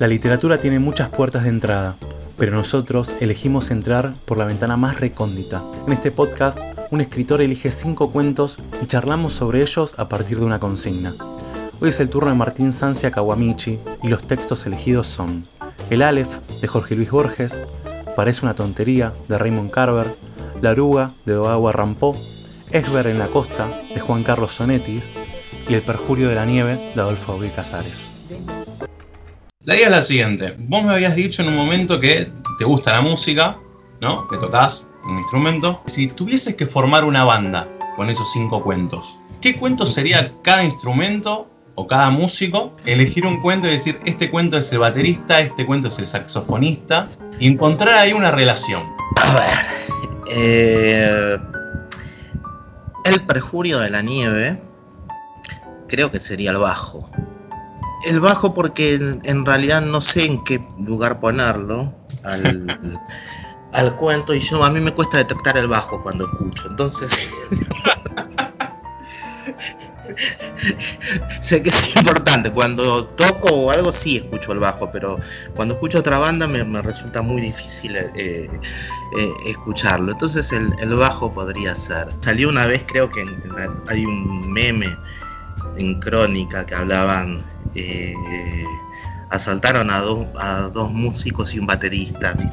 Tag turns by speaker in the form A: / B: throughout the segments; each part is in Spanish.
A: La literatura tiene muchas puertas de entrada, pero nosotros elegimos entrar por la ventana más recóndita. En este podcast, un escritor elige cinco cuentos y charlamos sobre ellos a partir de una consigna. Hoy es el turno de Martín Sancia Kawamichi y los textos elegidos son El Aleph de Jorge Luis Borges, Parece una tontería de Raymond Carver, La Aruga de Doagua Rampó, Esber en la costa de Juan Carlos Sonetti y El perjurio de la nieve de Adolfo Abril Casares.
B: La idea es la siguiente. Vos me habías dicho en un momento que te gusta la música, ¿no? Que tocas un instrumento. Si tuvieses que formar una banda con esos cinco cuentos, ¿qué cuento sería cada instrumento o cada músico? Elegir un cuento y decir, este cuento es el baterista, este cuento es el saxofonista, y encontrar ahí una relación.
C: A ver. Eh, el perjurio de la nieve creo que sería el bajo el bajo porque en, realidad no sé en qué lugar ponerlo al, cuento y yo a mí me cuesta detectar el bajo cuando escucho. Entonces sé que es importante. Cuando toco o algo sí escucho el bajo, pero cuando escucho otra banda me, resulta muy difícil eh, eh, escucharlo. Entonces el, bajo podría ser. Salió una vez, creo que hay un meme en crónica que hablaban eh, asaltaron a, a dos músicos y un baterista.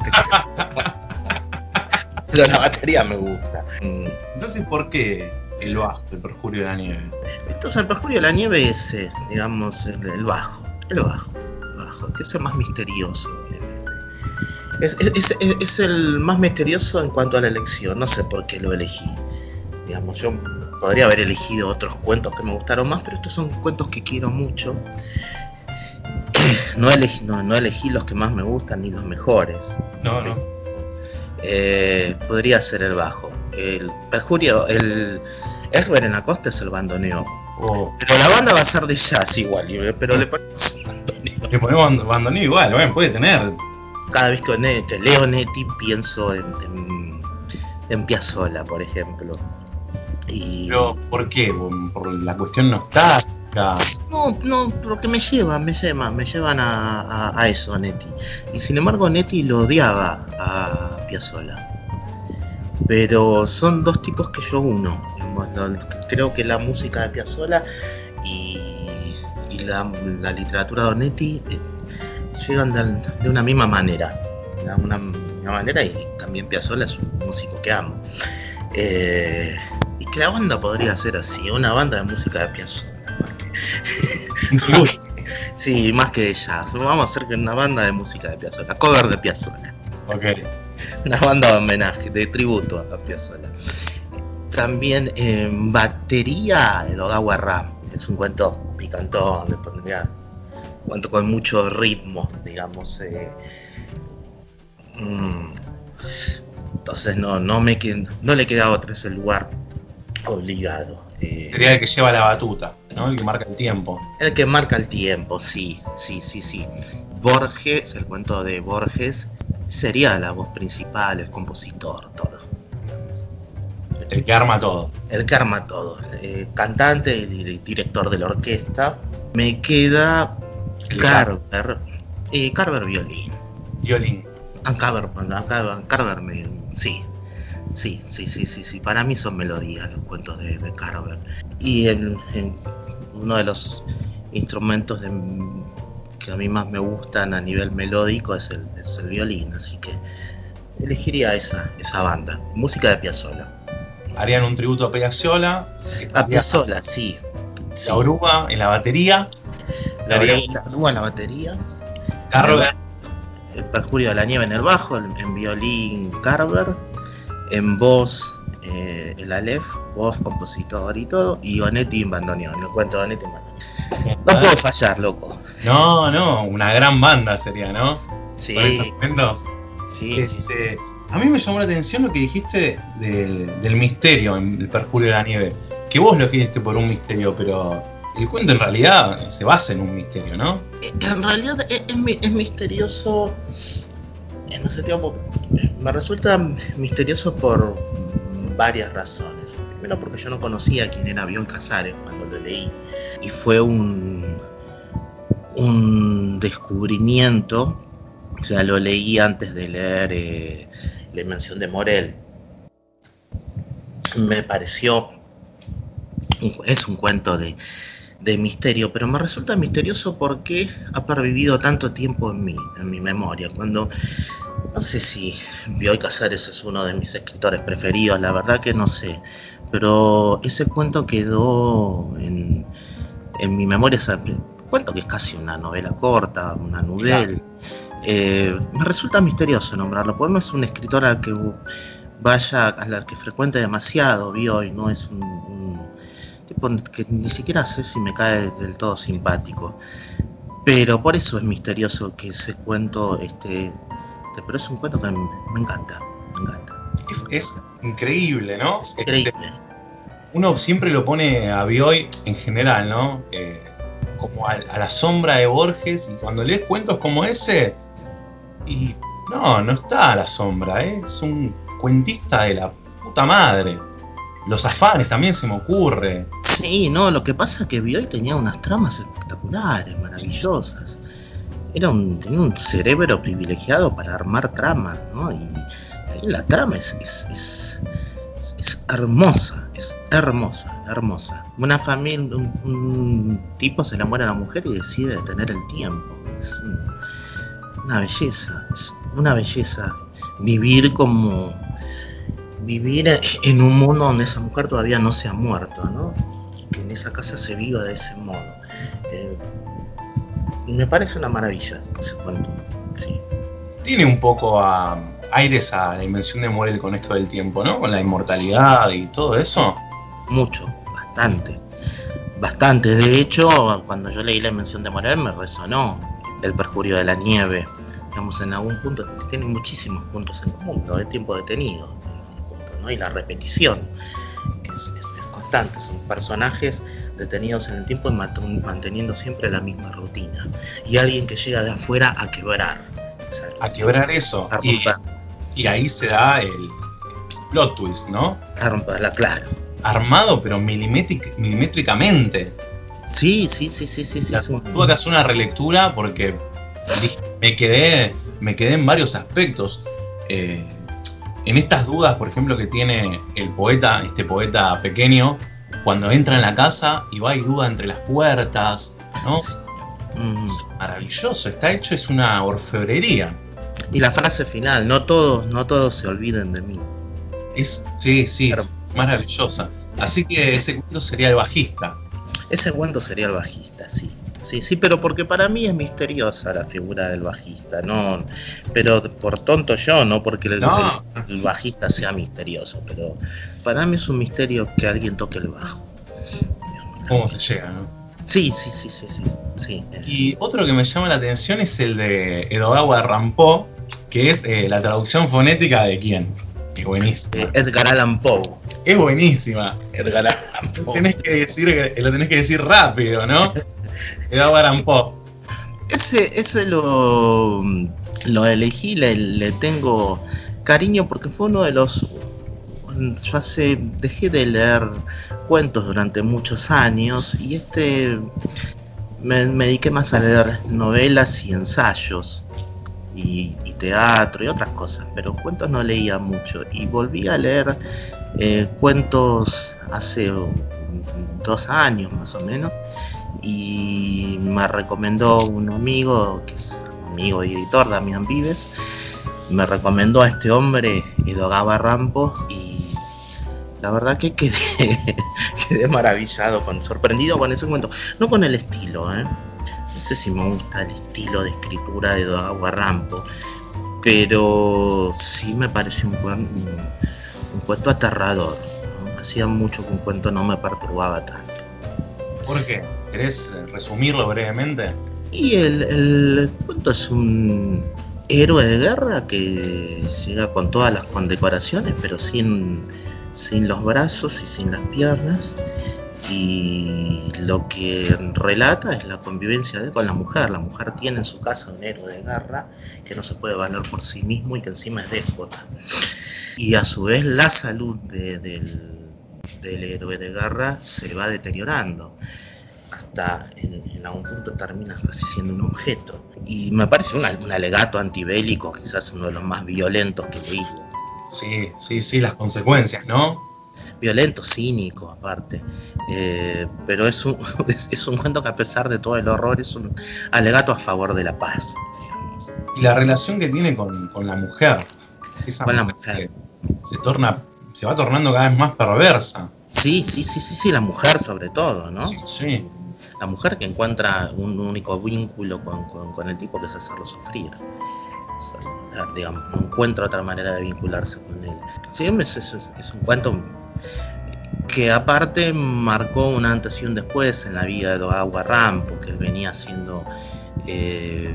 C: Pero la batería me gusta.
B: Entonces, ¿por qué el bajo, el perjurio de la nieve?
C: Entonces, el perjurio de la nieve es, eh, digamos, el, bajo. El bajo. El bajo, que es el más misterioso. Es, es, el más misterioso en cuanto a la elección. No sé por qué lo elegí. Digamos, yo podría haber elegido otros cuentos que me gustaron más, pero estos son cuentos que quiero mucho. No elegí, no, elegí los que más me gustan ni los mejores.
B: No, no.
C: Eh, podría ser el bajo. El perjurio, el Esber en la costa es el bandoneo. Oh. Pero la banda va a ser de jazz igual, pero le ponemos
B: bandoneo. Le ponemos bandoneo igual, bueno, puede tener.
C: Cada vez que leo Neti pienso en, en, en Piazzolla, por ejemplo.
B: Pero, ¿por qué? ¿Por la cuestión nostálgica?
C: No, no, porque me llevan, me llevan, me llevan a, a, eso, a Neti. Y sin embargo, Neti lo odiaba a Piazzolla. Pero son dos tipos que yo uno. Creo que la música de Piazzolla y, la, literatura de Onetti eh, llegan de, una misma manera. De una, una manera, y también Piazzolla es un músico que amo. Eh, que la banda podría ser así, una banda de música de Piazzolla. sí, más que jazz. Vamos a hacer una banda de música de Piazzolla, cover de Piazzolla.
B: Ok.
C: Una banda de homenaje, de tributo a Piazzolla. También en batería, el Ogawa Ram. Es un cuento picantón, le pondría un cuento con mucho ritmo, digamos. Eh, mm. entonces no, no, me, no le queda otro ese lugar obligado.
B: Eh, Sería el que lleva la batuta, ¿no? El que marca el tiempo.
C: El que marca el tiempo, sí, sí, sí, sí. Borges, el cuento de Borges, sería la voz principal, el compositor, todo.
B: El que arma todo.
C: El que arma todo. Eh, cantante y director de la orquesta. Me queda Carver. Eh, Carver violín.
B: Violín.
C: Ah, Carver, Carver, Carver, sí, Sí, sí, sí, sí, sí. Para mí son melodías los cuentos de, de Carver. Y uno de los instrumentos que a mí más me gustan a nivel melódico es el, el violín, así que elegiría esa, esa banda. Música de Piazzolla.
B: Harían un tributo a Piazzolla.
C: A Piazzolla, sí.
B: La oruga en la batería.
C: La, oruga en la batería.
B: Carver.
C: El perjurio de la nieve en el bajo, en violín Carver en voz eh, el Aleph, voz, compositor y todo, y Onetti en bandoneón, el cuento Onetti en bandoneón. No puedo fallar, loco.
B: No, no, una gran banda sería, ¿no?
C: Sí.
B: Sí, sí, sí, A mí me llamó la atención lo que dijiste del, misterio en el perjurio de la nieve. Que vos lo dijiste por un misterio, pero el cuento en realidad se basa en un misterio, ¿no?
C: En realidad es, es misterioso en ese tiempo me resulta misterioso por varias razones. Primero porque yo no conocía quién era Avión Casares cuando lo leí y fue un, un descubrimiento, o sea, lo leí antes de leer eh, La Invención de Morel. Me pareció, es un cuento de, de misterio, pero me resulta misterioso porque ha pervivido tanto tiempo en mí, en mi memoria. Cuando, no sé si Bioy Casares es uno de mis escritores preferidos, la verdad que no sé, pero ese cuento quedó en, en mi memoria, ese cuento que es casi una novela corta, una novela. Eh, me resulta misterioso nombrarlo, porque no es un escritor al que vaya, al que frecuente demasiado, Bioy, no es un, un que ni siquiera sé si me cae del todo simpático. Pero por eso es misterioso que ese cuento este, pero es un cuento que me encanta, me encanta.
B: Es, increíble, ¿no?
C: Es increíble.
B: Este, uno siempre lo pone a Bioy en general, ¿no? Eh, como a, a, la sombra de Borges y cuando lees cuentos como ese, y no, no está a la sombra, ¿eh? es un cuentista de la puta madre. Los afanes también se me ocurre.
C: Sí, no, lo que pasa es que Bioy tenía unas tramas espectaculares, maravillosas. Era un, tenía un cerebro privilegiado para armar tramas, ¿no? Y, la trama es, es, es, es, hermosa, es hermosa, hermosa. Una familia, un, tipo se enamora a la mujer y decide detener el tiempo. Es un, una belleza, es una belleza vivir como vivir en un mundo donde esa mujer todavía no se ha muerto, ¿no? En esa casa se viva de ese modo. Eh, me parece una maravilla ese cuento, sí.
B: Tiene un poco a aires a la invención de Morel con esto del tiempo, ¿no? Con la inmortalidad y todo eso.
C: Mucho, bastante. Bastante. De hecho, cuando yo leí la invención de Morel me resonó el perjurio de la nieve. Digamos, en algún punto tiene muchísimos puntos en común, lo del tiempo detenido, ¿no? y la repetición, que es, es, son personajes detenidos en el tiempo y manteniendo siempre la misma rutina. Y alguien que llega de afuera a quebrar.
B: A quebrar eso.
C: A
B: y, y, ahí se da el plot twist, ¿no?
C: A romperla, claro.
B: Armado, pero milimétricamente.
C: Sí, sí, sí, sí, sí. sí
B: Tuve que hacer una relectura porque me quedé, me quedé en varios aspectos. Eh, en estas dudas, por ejemplo, que tiene el poeta, este poeta pequeño, cuando entra en la casa y va y duda entre las puertas, ¿no? Mm. Es maravilloso, está hecho, es una orfebrería.
C: Y la frase final, no todos, no todos se olviden de mí.
B: Es, sí, sí, Pero, maravillosa. Así que ese cuento sería el bajista.
C: Ese cuento sería el bajista, sí. Sí, sí, pero porque para mí es misteriosa la figura del bajista, no, pero por tonto yo, no porque el, no. el, el, bajista sea misterioso, pero para mí es un misterio que alguien toque el bajo.
B: ¿Cómo se llega, no?
C: Sí, sí, sí, sí, sí. sí
B: y otro que me llama la atención es el de Edogawa Rampó, que es eh, la traducción fonética de quién. Es buenísima.
C: Edgar Allan Poe.
B: Es buenísima. Edgar Allan Poe. Tenés que decir, lo tenés que decir rápido, ¿no? Edgar Allan Poe.
C: Ese, ese lo, lo elegí, le, le, tengo cariño porque fue uno de los. Yo hace. dejé de leer cuentos durante muchos años y este. Me, me dediqué más a leer novelas y ensayos. Y, y, teatro y otras cosas, pero cuentos no leía mucho. Y volví a leer eh, cuentos hace dos años más o menos y me recomendó un amigo, que es amigo y editor, Damián Vives, me recomendó a este hombre, Edogaba Rampo, y la verdad que quedé, quedé maravillado, con, sorprendido con ese cuento. No con el estilo, ¿eh? no sé si me gusta el estilo de escritura de Edogaba Rampo, pero sí me pareció un, un, un cuento aterrador. Hacía mucho que un cuento no me perturbaba tanto.
B: ¿Por qué? ¿Querés resumirlo brevemente?
C: Y el, el, cuento es un héroe de guerra que llega con todas las condecoraciones, pero sin, sin los brazos y sin las piernas. Y lo que relata es la convivencia de él con la mujer. La mujer tiene en su casa un héroe de guerra que no se puede valer por sí mismo y que encima es déspota. Y a su vez la salud de, del, del héroe de guerra se va deteriorando hasta en, en, algún punto termina casi siendo un objeto. Y me parece un, un alegato antibélico, quizás uno de los más violentos que leí.
B: Sí, sí, sí, las consecuencias, ¿no?
C: Violento, cínico, aparte. Eh, pero es un, es, es, un cuento que a pesar de todo el horror es un alegato a favor de la paz. Digamos.
B: Y la relación que tiene con, con la mujer. Esa
C: con la mujer.
B: Se torna, se va tornando cada vez más perversa.
C: Sí, sí, sí, sí, sí, la mujer sobre todo, ¿no?
B: Sí, sí.
C: La mujer que encuentra un único vínculo con, con, el tipo que es hacerlo sufrir. Digamos, no encuentra otra manera de vincularse con él. Sí, es, un cuento que aparte marcó un antes y un después en la vida de Dogawa Ram, porque él venía haciendo eh,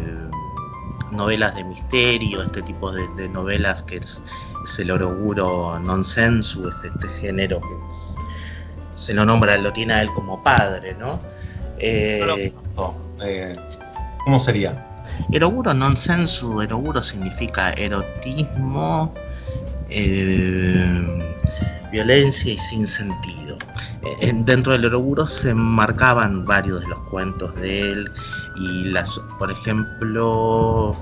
C: novelas de misterio, este tipo de, novelas que es, es, el oroguro nonsensu, este, género que se lo nombra, lo tiene a él como padre, ¿no?
B: Eh, no, eh, ¿Cómo sería?
C: Eroguro nonsensu, eroguro significa erotismo, eh, violencia y sin sentido. Dentro del eroguro se marcaban varios de los cuentos de él y las, por ejemplo,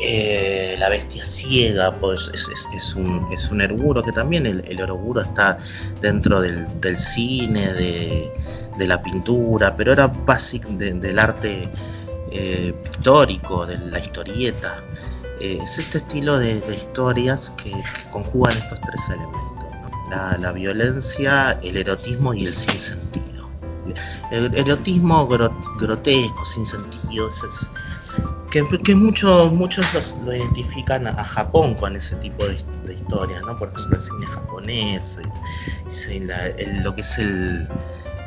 C: eh, la bestia ciega, pues es, es, es, un, es un eroguro que también el, el eroguro está dentro del, del cine, de, de, la pintura, pero era básico de, del arte eh, pictórico, de la historieta. Eh, es este estilo de, historias que, conjugan estos tres elementos: ¿no? la, violencia, el erotismo y el sinsentido. El erotismo gro, grotesco, sin sentido, es, que, que mucho, muchos lo identifican a, Japón con ese tipo de, historias, ¿no? Por ejemplo, el cine japonés, lo que es el,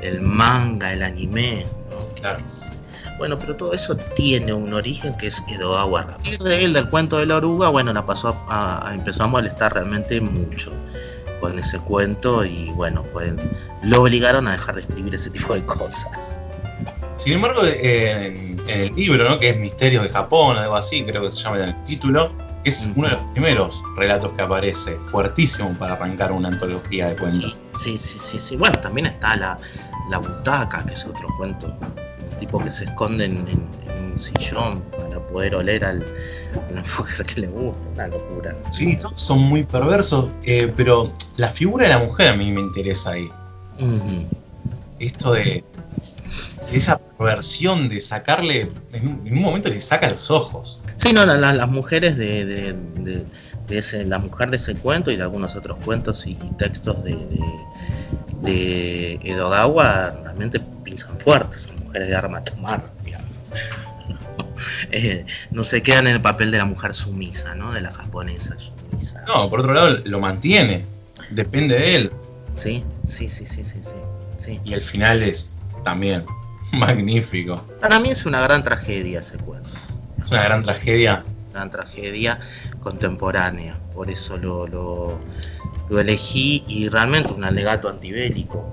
C: el manga, el anime, ¿no?
B: Claro.
C: Es, bueno, pero todo eso tiene un origen que es Edogawa Ram. De él, del cuento de la oruga, bueno, la pasó a, a, empezó a molestar realmente mucho con ese cuento y bueno, fue, lo obligaron a dejar de escribir ese tipo de cosas.
B: Sin embargo, eh, en, en, el libro, ¿no? que es Misterios de Japón, algo así, creo que se llama el título, es uno de los primeros relatos que aparece, fuertísimo para arrancar una antología de cuentos.
C: Sí, sí, sí, sí. Bueno, también está la, la butaca, que es otro cuento tipo que se esconden en, en, un sillón para poder oler al, a la mujer que le gusta, una locura.
B: Sí, todos son muy perversos, eh, pero la figura de la mujer a mí me interesa ahí. Uh -huh. Esto de esa perversión de sacarle, en, en, un momento le saca los ojos.
C: Sí, no, la, la, las mujeres de, de, de, de, ese, la mujer de ese cuento y de algunos otros cuentos y, textos de, de, Edogawa realmente pinzan fuertes, son mujeres de arma a tomar, digamos. eh, no se quedan en el papel de la mujer sumisa, ¿no? De la japonesa sumisa.
B: No, por otro lado lo mantiene, depende de él.
C: Sí, sí, sí, sí, sí, sí. sí.
B: Y el final es también magnífico.
C: Para mí es una gran tragedia ese cuento.
B: Es una gran tragedia.
C: Una gran tragedia contemporánea. Por eso lo, lo, lo elegí y realmente un alegato antibélico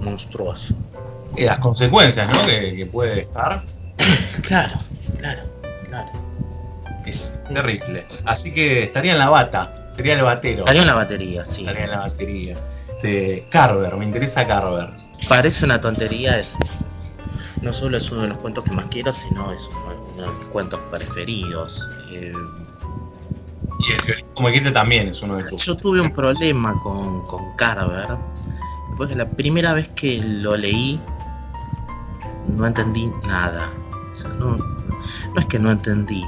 C: monstruoso.
B: Y las consecuencias, ¿no? Que, que puede dejar.
C: claro, claro, claro.
B: Es terrible. Así que estaría en la bata. Sería el batero.
C: Estaría en la batería, sí.
B: Estaría en la batería. Este, Carver, me interesa Carver.
C: Parece una tontería, es, no solo es uno de los cuentos que más quiero, sino es uno, uno de mis cuentos preferidos. Eh,
B: y el violín como dijiste también es uno de tus.
C: Yo tuve un problema con, con Carver. Después de la primera vez que lo leí, no entendí nada. O sea, no, no es que no entendí.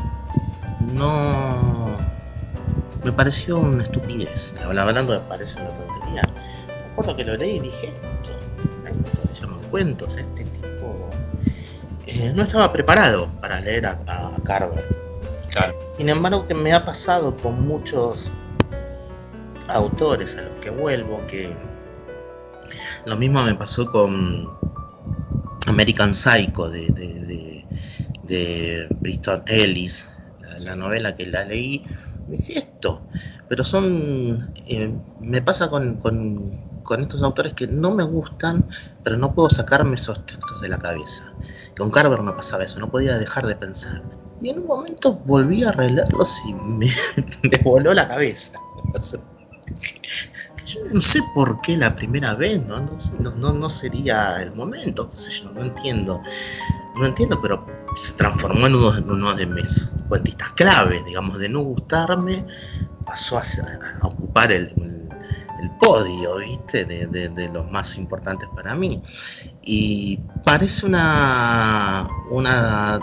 C: No. Me pareció una estupidez. Hablando me parece una tontería. Me acuerdo que lo leí y dije esto. Esto le llaman cuentos. Este tipo. Eh, no estaba preparado para leer a, a Carver.
B: Claro.
C: Sin embargo, que me ha pasado con muchos autores a los que vuelvo, que lo mismo me pasó con American Psycho de, de, de, de Bristol Ellis, la, la, novela que la leí, dije esto, pero son, eh, me pasa con, con, con, estos autores que no me gustan, pero no puedo sacarme esos textos de la cabeza. Con Carver me pasaba eso, no podía dejar de pensar. Y en un momento volví a releerlos y me, me voló la cabeza. yo no sé por qué la primera vez, ¿no? No, no, no sería el momento, qué sé yo, no entiendo. No entiendo, pero se transformó en uno, de mis cuentistas claves, digamos, de no gustarme, pasó a, a ocupar el podio, ¿viste? De, los más importantes para mí. Y parece una, una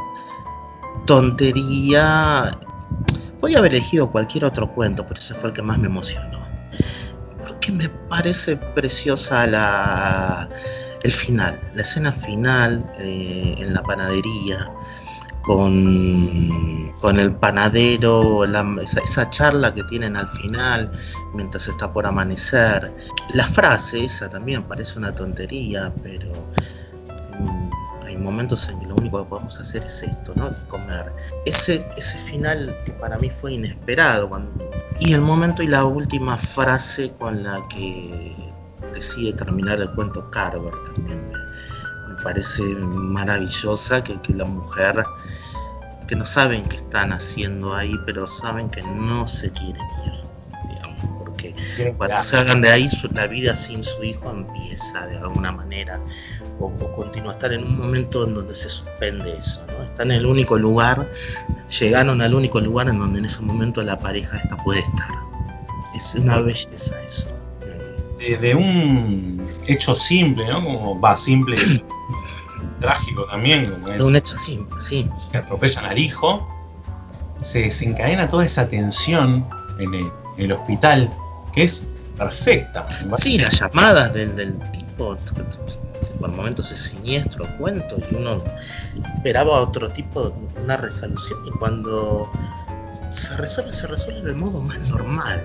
C: tontería. Voy a haber elegido cualquier otro cuento, pero ese fue el que más me emocionó. Porque me parece preciosa la, el final, la escena final eh, en la panadería con, con el panadero, esa, charla que tienen al final mientras está por amanecer. La frase esa también parece una tontería, pero um, hay momentos en que lo único que podemos hacer es esto, ¿no? comer. Ese, ese final que para mí fue inesperado. Cuando, y el momento y la última frase con la que decide terminar el cuento Carver también me, me parece maravillosa que, que la mujer que no saben qué están haciendo ahí, pero saben que no se quieren ir, porque cuando salgan de ahí la vida sin su hijo empieza de alguna manera, o, o, continúa a estar en un momento en donde se suspende eso, ¿no? Están en el único lugar, llegaron al único lugar en donde en ese momento la pareja esta puede estar. Es una belleza eso.
B: De, de un hecho simple, ¿no? Como va simple trágico también, como es.
C: Un hecho así, sí.
B: Que atropellan al hijo. Se desencadena toda esa tensión en el, en el hospital, que es perfecta.
C: Sí, las llamadas del, del tipo, por momentos es siniestro cuento, y uno esperaba otro tipo, una resolución, y cuando se resuelve, se resuelve del modo más normal.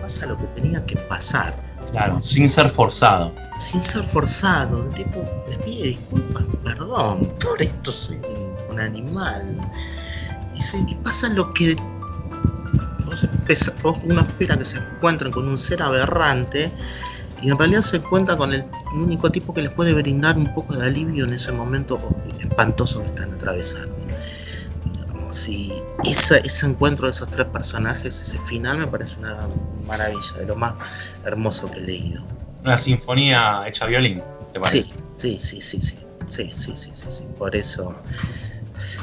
C: Pasa lo que tenía que pasar.
B: Claro, sin ser forzado.
C: Sin ser forzado. El tipo les pide disculpas, perdón, por esto soy un, un animal. Y, se, y, pasa lo que espesa, unos esperan que se encuentren con un ser aberrante y en realidad se cuenta con el único tipo que les puede brindar un poco de alivio en ese momento espantoso que están atravesando. Digamos, y ese, ese encuentro de esos tres personajes, ese final, me parece una maravilla, de lo más hermoso que he leído.
B: Una sinfonía hecha violín, ¿te parece?
C: Sí, sí, sí, sí, sí. Sí, sí, sí. Por eso,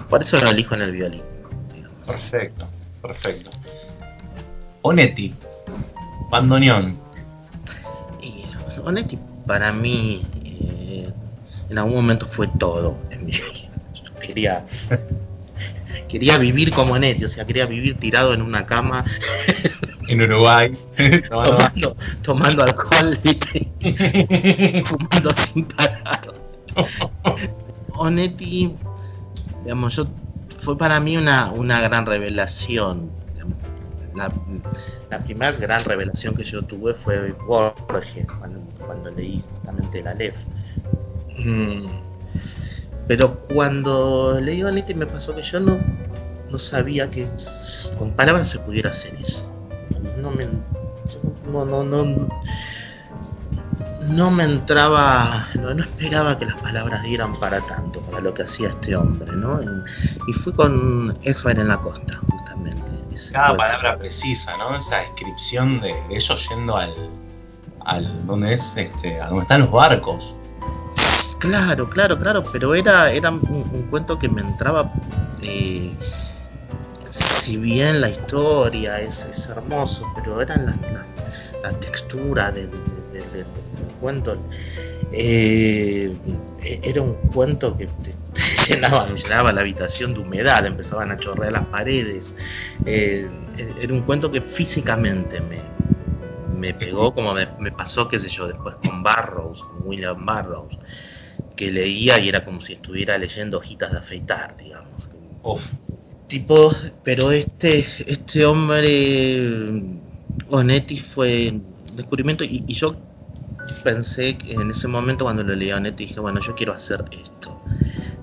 C: por eso lo elijo en el violín.
B: Perfecto, perfecto. Onetti, bandoneón.
C: Y Onetti para mí eh, en algún momento fue todo en mi vida. Yo quería quería vivir como Netti, o sea, quería vivir tirado en una cama.
B: En Uruguay.
C: tomando, tomando alcohol y fumando sin parar. Onetti, digamos, yo, fue para mí una, una gran revelación. La, la, primera gran revelación que yo tuve fue Borges, cuando, cuando leí justamente la LEF. Mm pero cuando leí Onetti me pasó que yo no, no sabía que con palabras se pudiera hacer eso. No me, no, no, no, no me entraba, no, no, esperaba que las palabras dieran para tanto, para lo que hacía este hombre, ¿no? Y, y fui con Exfire en la costa,
B: Cada bueno. palabra precisa, ¿no? Esa descripción de, de ellos yendo al, al donde es, este, a donde están los barcos.
C: Claro, claro, claro, pero era, era un, un cuento que me entraba. Eh, si bien la historia es, es hermoso, pero eran las, las, la textura del, del, del, del cuento. Eh, era un cuento que te, te llenaba, la habitación de humedad, empezaban a chorrear las paredes. Eh, era un cuento que físicamente me, me pegó, como me, me, pasó, qué sé yo, después con Barrows, con William Barrows que leía y era como si estuviera leyendo hojitas de afeitar, digamos.
B: Uf.
C: Tipo, pero este, este hombre, Onetti, fue un descubrimiento y, y, yo pensé en ese momento cuando lo leí a Onetti dije, bueno, yo quiero hacer esto.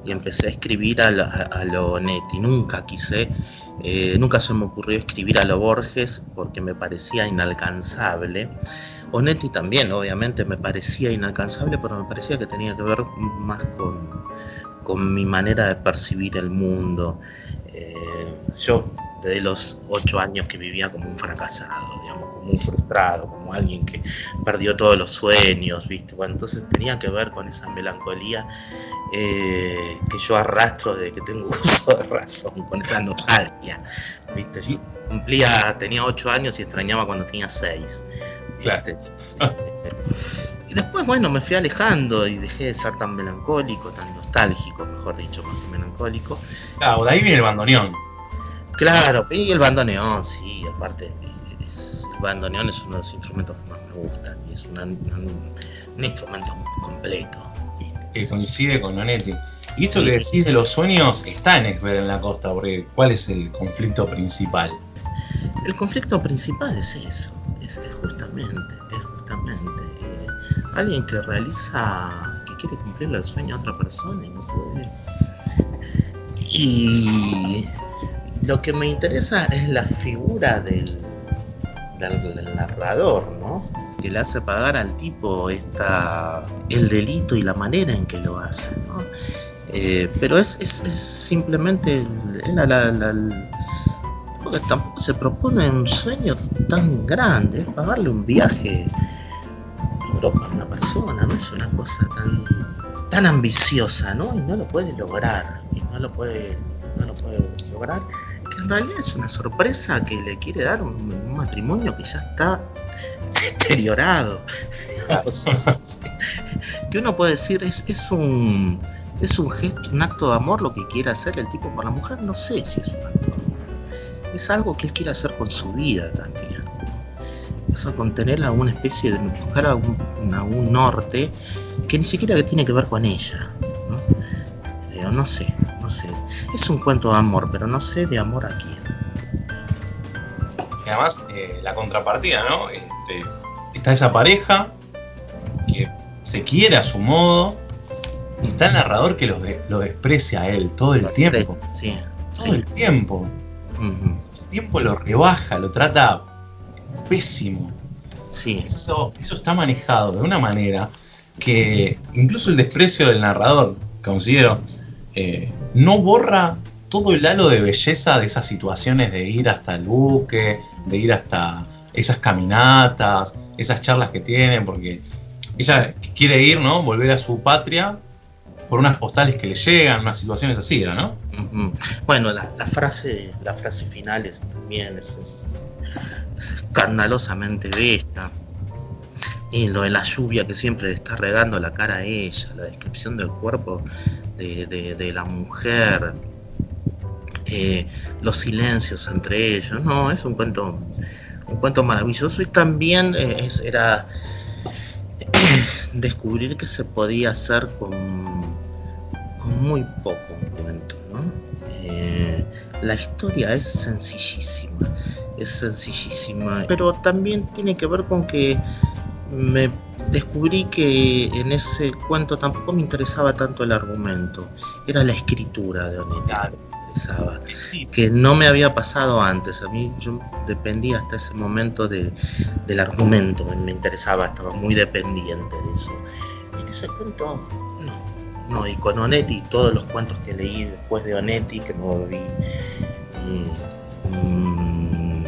C: Y empecé a escribir a, lo, a lo Onetti. Nunca quise, eh, nunca se me ocurrió escribir a lo Borges porque me parecía inalcanzable. Onetti también, obviamente, me parecía inalcanzable, pero me parecía que tenía que ver más con, con mi manera de percibir el mundo. Eh, yo, desde los ocho años que vivía como un fracasado, digamos, como un frustrado, como alguien que perdió todos los sueños, ¿viste? Bueno, entonces tenía que ver con esa melancolía eh, que yo arrastro desde que tengo uso de razón, con esa nostalgia, ¿viste? Yo cumplía, tenía ocho años y extrañaba cuando tenía seis. ¿viste? Y después, bueno, me fui alejando y dejé de ser tan melancólico, tan nostálgico, mejor dicho, más que melancólico.
B: Claro, de ahí viene el bandoneón.
C: Claro, y el bandoneón, sí, aparte, bandoneón es uno de los instrumentos que más me gustan y es una- un, un instrumento completo.
B: que coincide con Onetti. Y esto que decís de los sueños está en Esber en la costa, porque ¿cuál es el conflicto principal?
C: El conflicto principal es eso, es, es justamente, es justamente eh, alguien que realiza, que quiere cumplirle el sueño a otra persona y no puede. Y lo que me interesa es la figura del, del- narrador, ¿no? Que le hace pagar al tipo esta, el delito y la manera en que lo hace, ¿no? Eh, pero es, es- simplemente la- la- la- porque tampoco se propone un sueño tan grande, es pagarle un viaje a Europa a una persona, no es una cosa tan, tan ambiciosa, ¿no? Y no lo puede lograr, y no lo puede, no lo puede lograr, en realidad es una sorpresa que le quiere dar un, un matrimonio que ya está deteriorado. que uno puede decir es, es un es un gesto, un acto de amor lo que quiere hacer el tipo por la mujer, no sé si es un acto de amor es algo que él quiere hacer con su vida también. Eso con tener alguna especie de buscar algún, algún norte que ni siquiera tiene que ver con ella. ¿no? Pero no sé, no sé. Es un cuento de amor, pero no sé de amor a quién.
B: Y además, eh, la contrapartida, ¿no? Este, está esa pareja que se quiere a su modo, y está el narrador que lo, de- lo desprecia a él todo el tiempo.
C: Sí.
B: Todo el tiempo. El tiempo lo rebaja, lo trata pésimo.
C: Sí.
B: Eso, eso está manejado de una manera que incluso el desprecio del narrador, considero, eh, no borra todo el halo de belleza de esas situaciones de ir hasta el buque, de ir hasta esas caminatas, esas charlas que tienen, porque ella quiere ir, ¿no? Volver a su patria por unas postales que le llegan, unas situaciones así, ¿no?
C: Bueno, la, frase, la frase final es, también es escandalosamente bella. Y lo de la lluvia que siempre le está regando la cara a ella, la descripción del cuerpo de, la mujer, eh, los silencios entre ellos. No, es un cuento, un cuento maravilloso y también eh, es- era descubrir que se podía hacer con, con muy poco un cuento, ¿no? Eh, la historia es sencillísima, es sencillísima, pero también tiene que ver con que me descubrí que en ese cuento tampoco me interesaba tanto el argumento, era la escritura de Onetti que me interesaba, que no me había pasado antes, a mí yo dependía hasta ese momento de, del argumento, me interesaba, estaba muy dependiente de eso. Y en ese cuento, no, no, y con Onetti, todos los cuentos que leí después de Onetti, que me volví un, un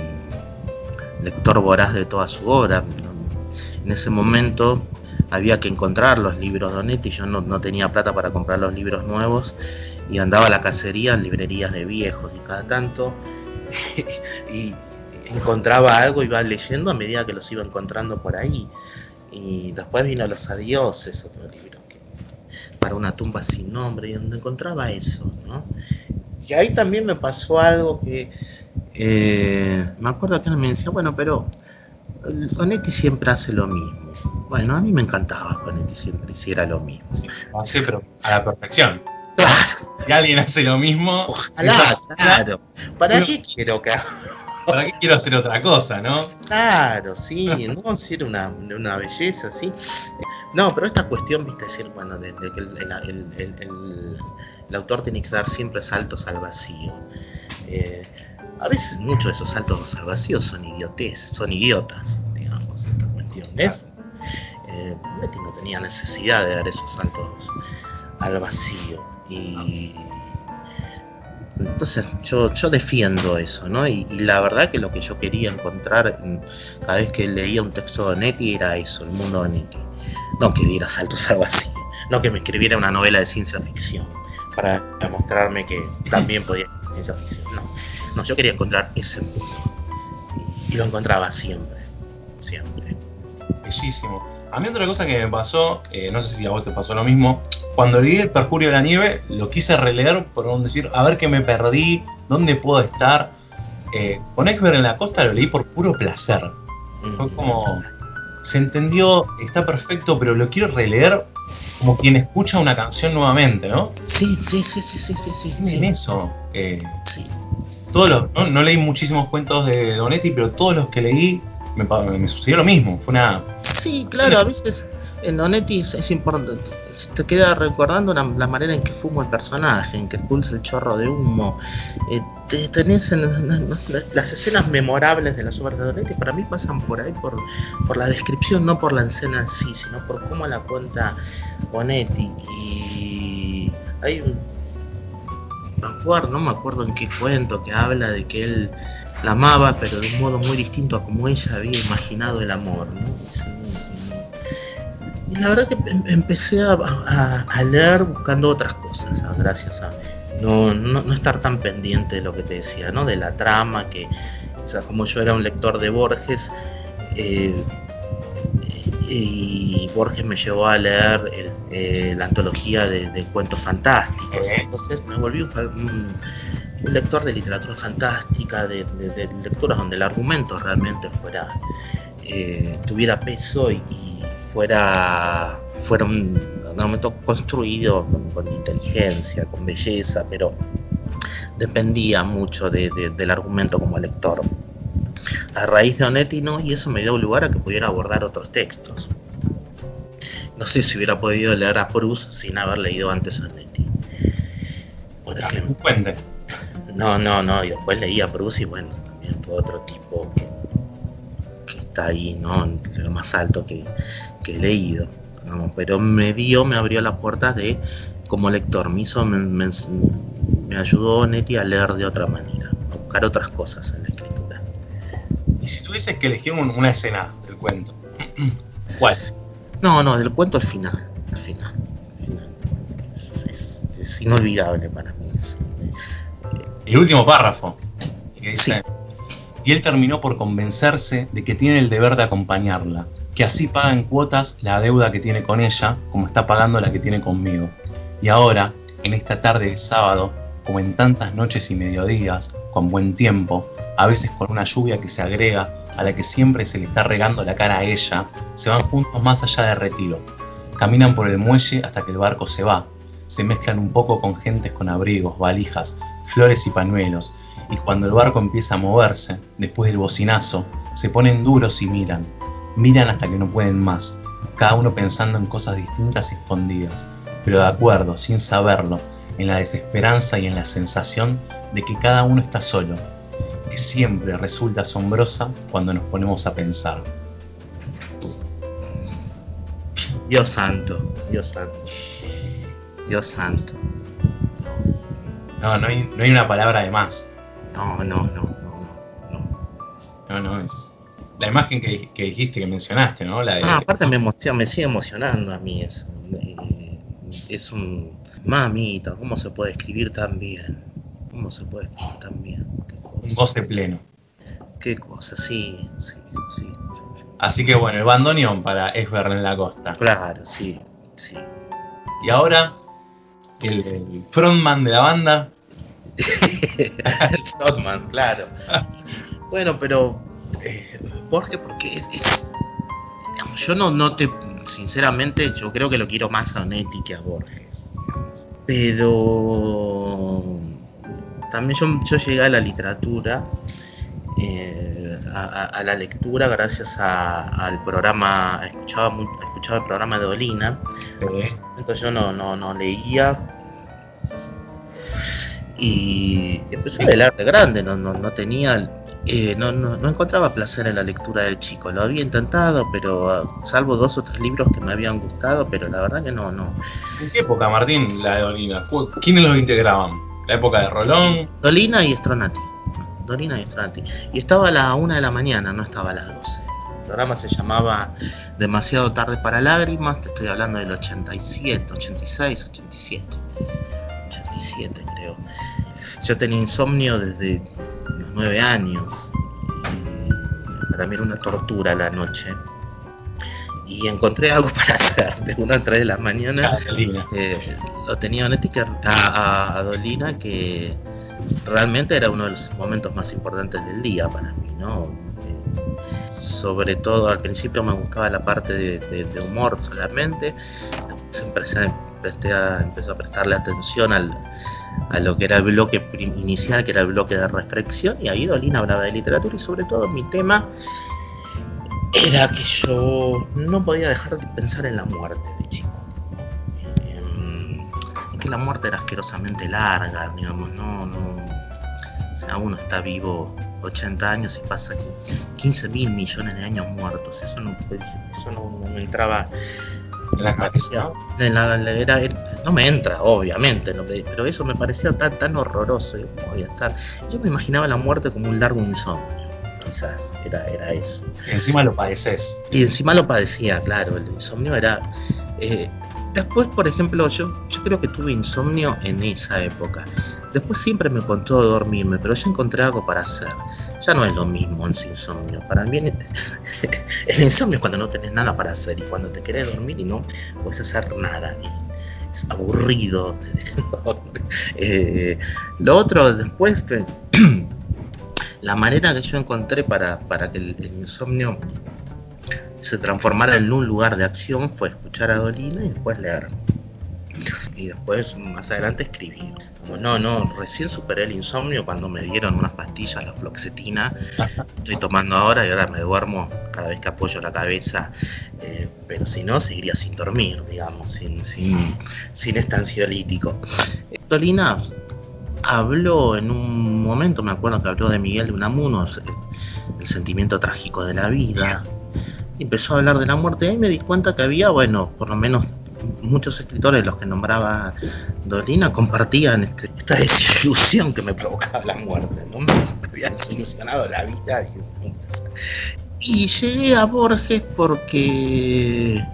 C: lector voraz de toda su obra. ¿no? En ese momento había que encontrar los libros de Onetti, yo no, no tenía plata para comprar los libros nuevos y andaba a la cacería en librerías de viejos y cada tanto y encontraba algo, iba leyendo a medida que los iba encontrando por ahí. Y después vino Los Adioses, otro libro que, para una tumba sin nombre, y donde encontraba eso, ¿no? Y ahí también me pasó algo que eh, me acuerdo que me decía, bueno, pero el- Onetti siempre hace lo mismo. Bueno, a mí me encantaba que Onetti siempre hiciera lo mismo.
B: Sí, lo hace, pero a la perfección.
C: Claro,
B: Si alguien hace lo mismo,
C: ojalá, claro. ¿Para qué quiero que?
B: ¿para qué quiero hacer otra cosa, no?
C: Claro, sí, no, sí era una, una belleza, sí. No, pero esta cuestión, viste, decir, bueno, de, de que el, el- el- el- el- el autor tiene que dar siempre saltos al vacío. Eh, a veces muchos de esos saltos al vacío son idiotes, son idiotas, digamos, esta cuestión. ¿ves? Eh, Betty no tenía necesidad de dar esos saltos al vacío. Y Entonces yo, yo defiendo eso, ¿no? Y, y la verdad que lo que yo quería encontrar en- cada vez que leía un texto de Netti era eso, el mundo de Netti. No que diera saltos al vacío, no que me escribiera una novela de ciencia ficción para mostrarme que también podía ser ciencia ficción. No, no, yo quería encontrar ese mundo. Y lo encontraba siempre, siempre.
B: Bellísimo. A mí otra cosa que me pasó, eh, no sé si a vos te pasó lo mismo, cuando leí El Perjurio de la Nieve, lo quise releer por un decir, a ver qué me perdí, dónde puedo estar. Eh, con Expert en la costa lo leí por puro placer. Fue como, se entendió, está perfecto, pero lo quiero releer como quien escucha una canción nuevamente, ¿no?
C: Sí, sí, sí, sí, sí, sí, sí.
B: En eso. eh,
C: sí.
B: Todos los, no, leí muchísimos cuentos de Donetti, pero todos los que leí me, sucedió lo mismo. Fue una.
C: Sí, claro, a veces en Donetti es, es importante. Te queda recordando la, manera en que fuma el personaje, en que expulsa el chorro de humo. Eh, te- tenés en- las escenas memorables de las obras de Donetti, para mí pasan por ahí, por, por la descripción, no por la escena en sí, sino por cómo la cuenta Bonetti. Y hay un. No me acuerdo en qué cuento que habla de que él la amaba, pero de un modo muy distinto a como ella había imaginado el amor. ¿no? Y la verdad que em- empecé a, leer buscando otras cosas, ¿ah? gracias a no, no, estar tan pendiente de lo que te decía, ¿no? de la trama, que o como yo era un lector de Borges, eh, y Borges me llevó a leer el- eh, la antología de, de cuentos fantásticos.
B: Eh.
C: Entonces me volví un, un- un lector de literatura fantástica, de, de- de lecturas donde el argumento realmente fuera eh, tuviera peso y, y fuera, fuera un argumento construido con, con inteligencia, con belleza, pero dependía mucho de- de- del argumento como lector. A raíz de Onetti no, y eso me dio lugar a que pudiera abordar otros textos. No sé si hubiera podido leer a Proust sin haber leído antes a Onetti. Por ejemplo. No, no, no, y después leí a Proust y bueno, también fue otro tipo que, que está ahí, ¿no? Lo más alto que, que he leído. ¿no? Pero me dio, me abrió la puerta de, como lector, me hizo, me, me- me ayudó Neti a leer de otra manera, a buscar otras cosas en la escritura.
B: Y si tuvieses que elegir un- una escena del cuento, ¿cuál?
C: No, no, del cuento al final, al final. al final. Es, es- es inolvidable para mí eso.
B: El último párrafo. Que dice, Y él terminó por convencerse de que tiene el deber de acompañarla, que así paga en cuotas la deuda que tiene con ella, como está pagando la que tiene conmigo. Y ahora, en esta tarde de sábado, como en tantas noches y mediodías, con buen tiempo, a veces con una lluvia que se agrega a la que siempre se le está regando la cara a ella, se van juntos más allá de retiro. Caminan por el muelle hasta que el barco se va. Se mezclan un poco con gentes con abrigos, valijas, flores y pañuelos, y cuando el barco empieza a moverse, después del bocinazo, se ponen duros y miran. Miran hasta que no pueden más, cada uno pensando en cosas distintas y escondidas, pero de acuerdo, sin saberlo, en la desesperanza y en la sensación de que cada uno está solo, que siempre resulta asombrosa cuando nos ponemos a pensar.
C: Dios santo, Dios santo, Dios santo.
B: No, no hay, no hay una palabra de más.
C: No, no, no, no, no.
B: No, no, es la imagen que, que dijiste, que mencionaste, ¿no? La de,
C: Ah, aparte me, emociona, me sigue emocionando a mí eso. Es un... Mamita, ¿cómo se puede escribir tan bien? ¿Cómo se puede escribir tan bien? Qué
B: un goce pleno.
C: qué cosa, sí, sí, sí.
B: Así que bueno, el bandoneón para Esber en la costa.
C: Claro, sí, sí.
B: Y ahora, el, el frontman de la banda,
C: El Frogman, claro. Bueno, pero eh, Borges, porque es, es- digamos, yo no, no te, sinceramente, yo creo que lo quiero más a Onetti que a Borges. digamos. Pero también yo, yo llegué a la literatura, eh, a, la lectura gracias a- al programa, escuchaba, escuchaba el programa de Dolina,
B: eh,
C: entonces yo no, no, no leía. Y empecé a leer de grande, no, no, no tenía. eh, no, no, no encontraba placer en la lectura del chico. Lo había intentado, pero salvo dos o tres libros que me habían gustado, pero la verdad que no, no.
B: ¿en qué época, Martín, la de Dolina? ¿Cu- ¿Quiénes los integraban? La época de Rolón.
C: Dolina y Stronati. Dolina y Stronati. Y estaba a la una de la mañana, no estaba a las 12. El programa se llamaba Demasiado tarde para lágrimas, te estoy hablando del 87, 86, 87. 87 creo. Yo tenía insomnio desde los 9 años. Y para mí era una tortura la noche. Y encontré algo para hacer de 1 a 3 de la mañana. Eh, lo tenía que, a, a- a Dolina que realmente era uno de los momentos más importantes del día para mí, ¿no? Eh, sobre todo al principio me gustaba la parte de, de- de humor solamente, después empecé, empecé a, empecé a prestarle atención al, a lo que era el bloque inicial, que era el bloque de reflexión, y ahí Dolina hablaba de literatura y sobre todo mi tema era que yo no podía dejar de pensar en la muerte de chico. Em, en que la muerte era asquerosamente larga, digamos, no, no. O sea, uno está vivo 80 años y pasa 15 mil millones de años muertos. Eso no, eso no, me entraba
B: En la cabeza. ¿no?
C: me entra, obviamente, no pero eso me parecía tan, tan horroroso. Yo, ¿cómo voy a estar? Yo me imaginaba la muerte como un largo insomnio, quizás, era, era eso.
B: Y encima lo padeces.
C: Y encima lo padecía, claro, el insomnio era... eh, después, por ejemplo, yo, yo creo que tuve insomnio en esa época. Después siempre me contó dormirme, pero yo encontré algo para hacer. Ya no es lo mismo ese insomnio. Para mí el insomnio es cuando no tenés nada para hacer y cuando te querés dormir y no puedes hacer nada. Es aburrido. Eh, lo otro después, la manera que yo encontré para, para que el- el insomnio se transformara en un lugar de acción fue escuchar a Dolina y después leer. Y después, más adelante, escribir. Como no, no, recién superé el insomnio cuando me dieron unas pastillas, la floxetina. Estoy tomando ahora y ahora me duermo cada vez que apoyo la cabeza. eh, pero si no, seguiría sin dormir, digamos, sin, sin, sin este ansiolítico. Dolina habló en un momento, me acuerdo que habló de Miguel de Unamuno, el, sentimiento trágico de la vida empezó a hablar de la muerte y me di cuenta que había, bueno, por lo menos muchos escritores, los que nombraba Dolina, compartían este- esta desilusión que me provocaba la muerte, ¿no? Me había desilusionado la vida. Y llegué a Borges porque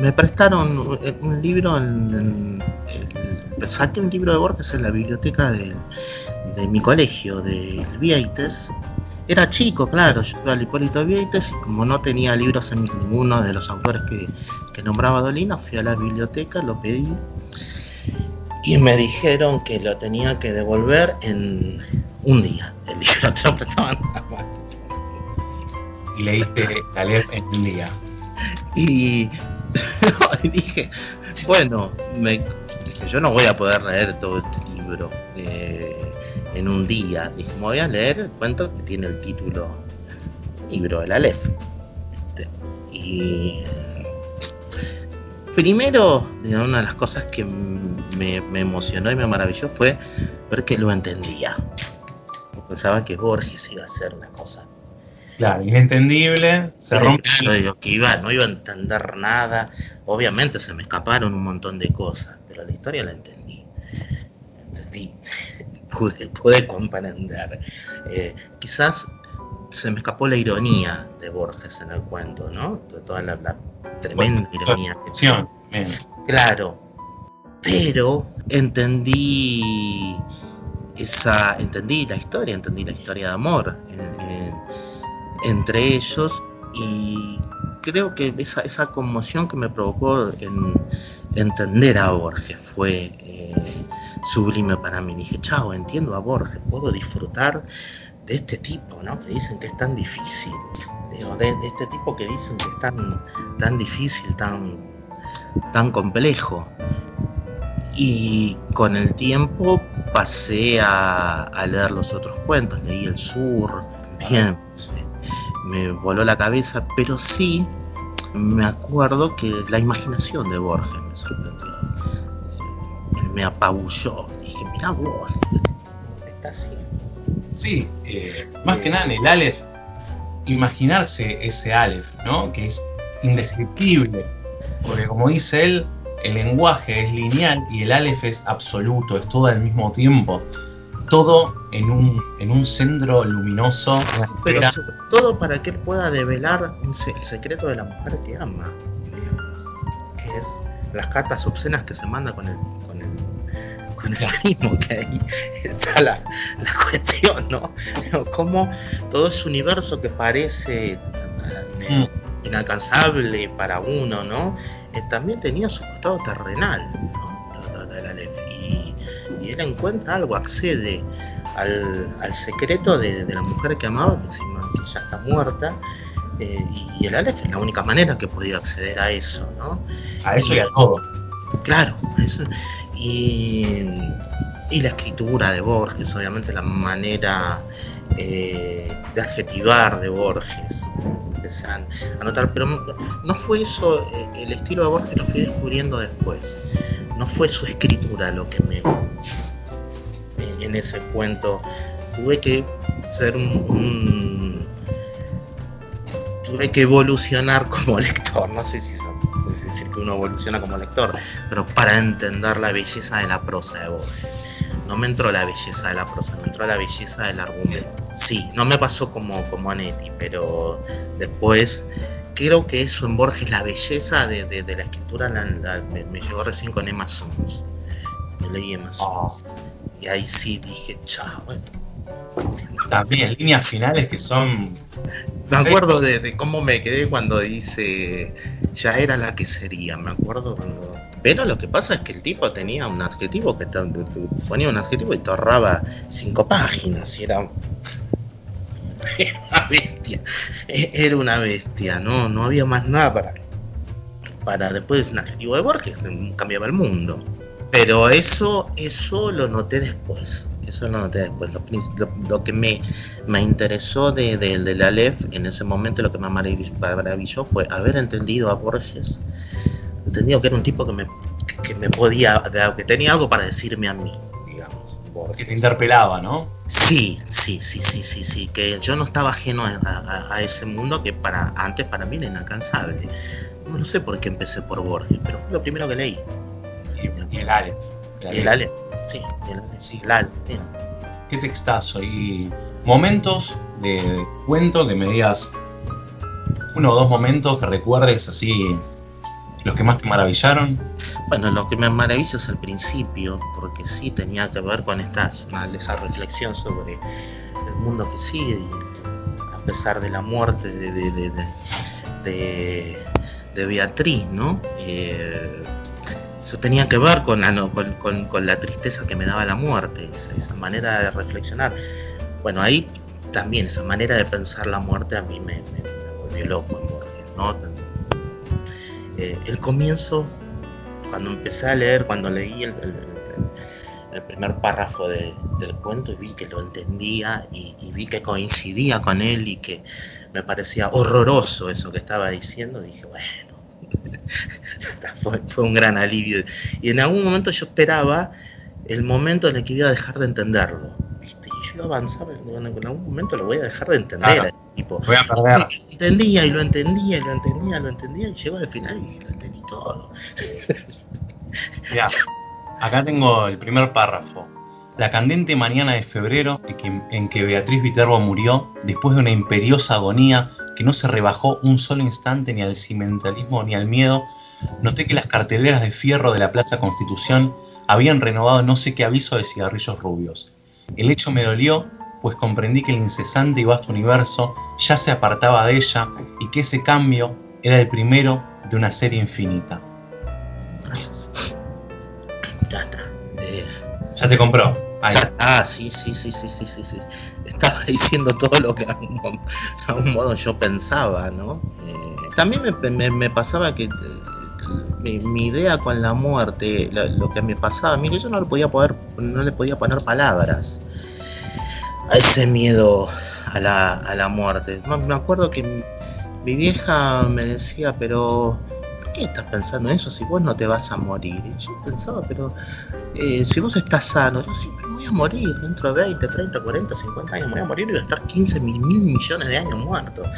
C: me prestaron un- un libro, en, saqué un libro de Borges en la biblioteca de, de mi colegio, de Vieites, era chico, claro, yo iba al Hipólito Vieites y como no tenía libros en ninguno de los autores que, que nombraba Dolina, fui a la biblioteca, lo pedí y me dijeron que lo tenía que devolver en un día. El libro te lo prestaban nada más.
B: Y leíste Aleph en un día.
C: Y, y dije, bueno, me- yo no voy a poder leer todo este libro eh, en un día. Dije, me voy a leer el cuento que tiene el título Libro del Aleph. Este, Y primero, una de las cosas que me, me emocionó y me maravilló fue ver que lo entendía. Pensaba que Borges iba a ser una cosa
B: Claro, inentendible. Se rompe.
C: claro, digo, que iba, no iba a entender nada. Obviamente se me escaparon un montón de cosas, pero la historia la entendí. Entendí. Pude, pude comprender. Eh, quizás se me escapó la ironía de Borges en el cuento, ¿no? De toda la, la tremenda
B: Bueno,
C: ironía. que. Claro, pero entendí esa, entendí la historia, entendí la historia de amor en- en- entre ellos y creo que esa, esa conmoción que me provocó en entender a Borges fue eh, sublime para mí. Dije, chao, entiendo a Borges, puedo disfrutar de este tipo, ¿no? Que dicen que es tan difícil, digo, de, este tipo que dicen que es tan, tan difícil, tan tan complejo. Y con el tiempo pasé a, a leer los otros cuentos, leí El Sur, bien, me voló la cabeza, pero sí me acuerdo que la imaginación de Borges me sorprendió, Eh, me apabulló. Dije, mirá vos, este tipo está así.
B: Sí, eh, más que nada en el Aleph, imaginarse ese Aleph, ¿no? Que es indescriptible. Porque como dice él, el lenguaje es lineal y el Aleph es absoluto, es todo al mismo tiempo. Todo en un, en un centro luminoso.
C: Pero sobre todo para que él pueda develar el secreto de la mujer que ama, digamos, que es las cartas obscenas que se manda con el, con el, con el primo, que ahí está la, la cuestión, ¿no? Como todo ese universo que parece mm. inalcanzable para uno, ¿no? Eh, también tenía su costado terrenal, ¿no? Y, y, él encuentra algo, accede al, al secreto de, de, la mujer que amaba, que encima ya está muerta, eh, y, el Aleph es la única manera que podía acceder a eso, ¿no?
B: A eso y, a todo.
C: Claro, eso. Y, y la escritura de Borges, obviamente la manera eh, de adjetivar de Borges, empezaron a notar, pero no fue eso, eh, el estilo de Borges lo fui descubriendo después, no fue su escritura lo que me... en ese cuento tuve que ser un tuve que evolucionar como lector, no sé si es decir que uno evoluciona como lector, pero para entender la belleza de la prosa de Borges. No me entró la belleza de la prosa, me entró la belleza del argumento. Sí, no me pasó como, como a pero después creo que eso en Borges, la belleza de, de, la escritura, me, llegó recién con Emma Sons. Me leí Emma Sons. Ah. Y ahí sí dije, chao.
B: También líneas finales que son
C: me acuerdo de, cómo me quedé cuando dice ya era la que sería. Me acuerdo cuando. Pero lo que pasa es que el tipo tenía un adjetivo que ponía un adjetivo y te ahorraba cinco páginas y era. una bestia. E, era una bestia, ¿no? No había más nada para. Para después un adjetivo de Borges, cambiaba el mundo. Pero eso, eso lo noté después eso lo noté después. Lo, que me, me interesó de, de, del Aleph en ese momento, lo que me maravilló fue haber entendido a Borges. Entendido que era un tipo que me, que me podía, que tenía algo para decirme a mí, digamos.
B: Que te interpelaba, ¿no?
C: Sí, sí, sí, sí, sí, sí. Que yo no estaba ajeno a, ese mundo que para antes para mí era inalcanzable. No sé por qué empecé por Borges, pero fue lo primero que leí.
B: Y, el Aleph.
C: Y el Aleph. Sí, sí, claro.
B: Qué textazo. Y momentos de cuento que me digas uno o dos momentos que recuerdes así, los que más te maravillaron.
C: Bueno, lo que me maravilla es el principio, porque sí tenía que ver con esta, esa reflexión sobre el mundo que sigue, a pesar de la muerte de, de, de, de Beatriz, ¿no? Eh, eso tenía que ver con la, con, la tristeza que me daba la muerte, esa, manera de reflexionar. Bueno, ahí también esa manera de pensar la muerte a mí me, volvió loco en Borges. ¿no? Eh, el comienzo, cuando empecé a leer, cuando leí el, primer párrafo del cuento y vi que lo entendía y, y, vi que coincidía con él y que me parecía horroroso eso que estaba diciendo, dije, bueno fue, un gran alivio. Y en algún momento yo esperaba el momento en el que iba a dejar de entenderlo. ¿viste? Y yo avanzaba, en algún momento lo voy a dejar de entender. tipo.
B: Voy a perder.
C: Y, entendía y lo entendía y lo entendía, lo entendía y llegó al final y lo entendí todo.
B: ya, acá tengo el primer párrafo. La candente mañana de febrero en que Beatriz Viterbo murió, después de una imperiosa agonía que no se rebajó un solo instante ni al cimentalismo ni al miedo, noté que las carteleras de fierro de la Plaza Constitución habían renovado no sé qué aviso de cigarrillos rubios. El hecho me dolió, pues comprendí que el incesante y vasto universo ya se apartaba de ella y que ese cambio era el primero de una serie infinita.
C: Ya
B: te compró.
C: Ah, sí, sí, sí, sí, sí, sí. Estaba diciendo todo lo que a un, modo yo pensaba, ¿no? Eh, también me, pasaba que eh, mi, idea con la muerte, lo, que me pasaba que yo no le podía poder, no le podía poner palabras a ese miedo a la, a la muerte. Me acuerdo que mi vieja me decía, pero qué estás pensando en eso si vos no te vas a morir? Y yo pensaba, pero eh, si vos estás sano, yo siempre me voy a morir, dentro de 20, 30, 40, 50 años me voy a morir y voy a estar 15 mil, millones de años muerto.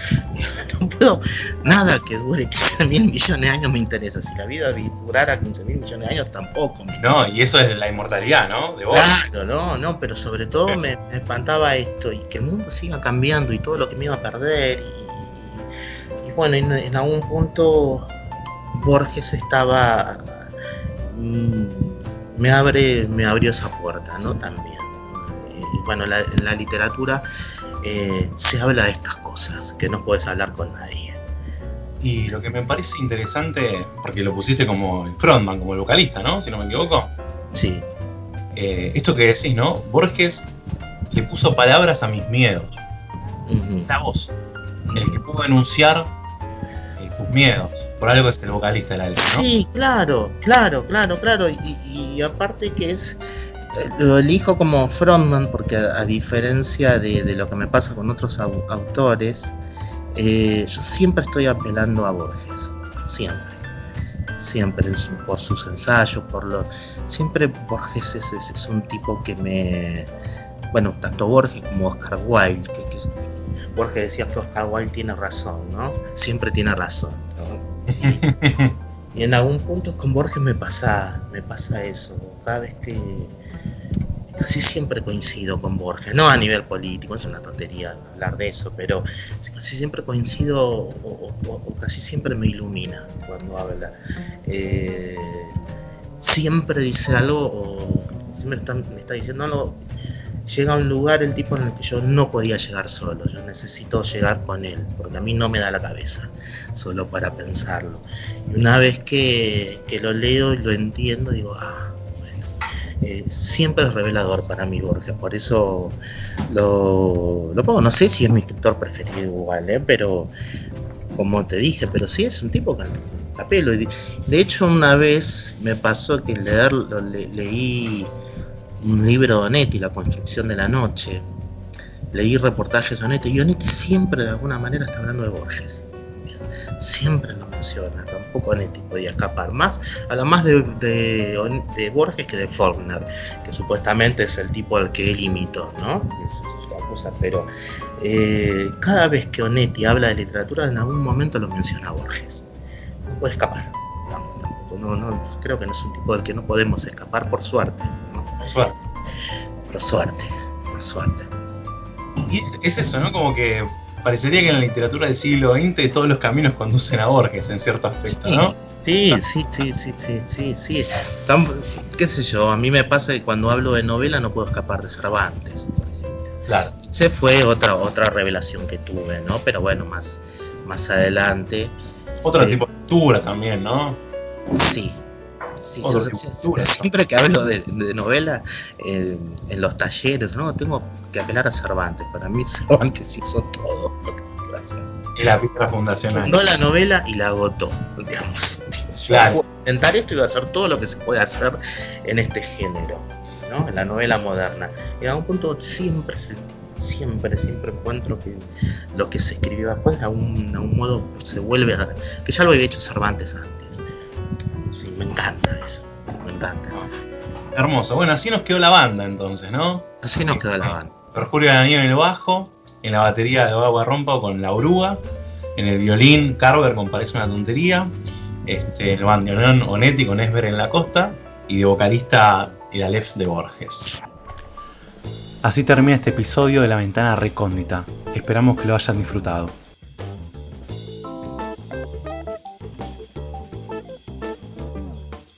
C: No puedo, nada que dure 15 mil millones de años me interesa. Si la vida durara 15 mil millones de años, tampoco me
B: No, y eso es la inmortalidad, ¿no?
C: De vos. Claro, no, no, pero sobre todo me, me espantaba esto y que el mundo siga cambiando y todo lo que me iba a perder y bueno, en, algún punto Borges estaba. Mm, me abre, me abrió esa puerta, ¿no? También. Eh, bueno, en la literatura eh, se habla de estas cosas, que no puedes hablar con nadie.
B: Y lo que me parece interesante, porque lo pusiste como el frontman, como el vocalista, ¿no? Si no me equivoco.
C: Sí.
B: Eh, esto que decís, ¿no? Borges le puso palabras a mis miedos. La voz. El que pudo enunciar miedos. Por algo es el vocalista de la letra,
C: ¿no? Sí, claro, claro, claro, claro. Y, aparte que es. Eh, lo elijo como frontman porque a, diferencia de, lo que me pasa con otros autores, eh, yo siempre estoy apelando a Borges. Siempre. Siempre por sus ensayos, por lo. Siempre Borges es, un tipo que me. Bueno, tanto Borges como Oscar Wilde, Borges decía que Oscar Wilde tiene razón, ¿no? Siempre tiene razón. Y, en algún punto con Borges me pasa, me pasa eso. Cada vez que casi siempre coincido con Borges, no a nivel político, es una tontería hablar de eso, pero casi siempre coincido o, casi siempre me ilumina cuando habla. Eh, siempre dice algo o siempre me está diciendo algo llega a un lugar el tipo en el que yo no podía llegar solo, yo necesito llegar con él, porque a mí no me da la cabeza solo para pensarlo. Y una vez que, lo leo y lo entiendo, digo, ah, bueno, eh, siempre es revelador para mí Borges, por eso lo, pongo, no sé si es mi escritor preferido igual, ¿eh? pero como te dije, pero sí es un tipo que capelo. De hecho, una vez me pasó que leerlo, leí un libro de Onetti, La construcción de la noche. Leí reportajes de Onetti y Onetti siempre de alguna manera está hablando de Borges. Siempre lo menciona, tampoco Onetti podía escapar. Más, habla más de, de, Borges que de Faulkner, que supuestamente es el tipo al que él imitó, ¿no? Es la cosa, pero eh, cada vez que Onetti habla de literatura, en algún momento lo menciona Borges. No puede escapar, No, no, creo que no es un tipo del que no podemos escapar por suerte.
B: Por suerte.
C: Por suerte, por suerte.
B: Y es eso, ¿no? Como que parecería que en la literatura del siglo XX todos los caminos conducen a Borges en cierto aspecto, ¿no?
C: Sí, sí, sí, sí, sí, sí, sí. qué sé yo, a mí me pasa que cuando hablo de novela no puedo escapar de Cervantes.
B: Claro.
C: Se fue otra, otra revelación que tuve, ¿no? Pero bueno, más, más adelante.
B: Otro eh, tipo de lectura también, ¿no?
C: Sí, Sí, siempre que hablo de, novela eh, en los talleres, no, tengo que apelar a Cervantes. Para mí Cervantes hizo todo lo que
B: hacer. Y la piedra fundacional.
C: No la novela y la agotó, digamos.
B: Claro.
C: intentar esto y voy a hacer todo lo que se puede hacer en este género, ¿no? en la novela moderna. Y en algún punto siempre siempre, siempre encuentro que lo que se escribió después de algún, algún modo se vuelve a... que ya lo había hecho Cervantes antes Sí, me encanta eso. Me encanta.
B: Hermoso. Bueno, así nos quedó la banda entonces, ¿no?
C: Así nos quedó la banda.
B: Perjurio de en el bajo, en la batería de Agua Rompa con la oruga, en el violín Carver con Parece una tontería, este, en el bandoneón Onetti con Esber en la costa y de vocalista el Aleph de Borges.
A: Así termina este episodio de La Ventana Recóndita. Esperamos que lo hayan disfrutado.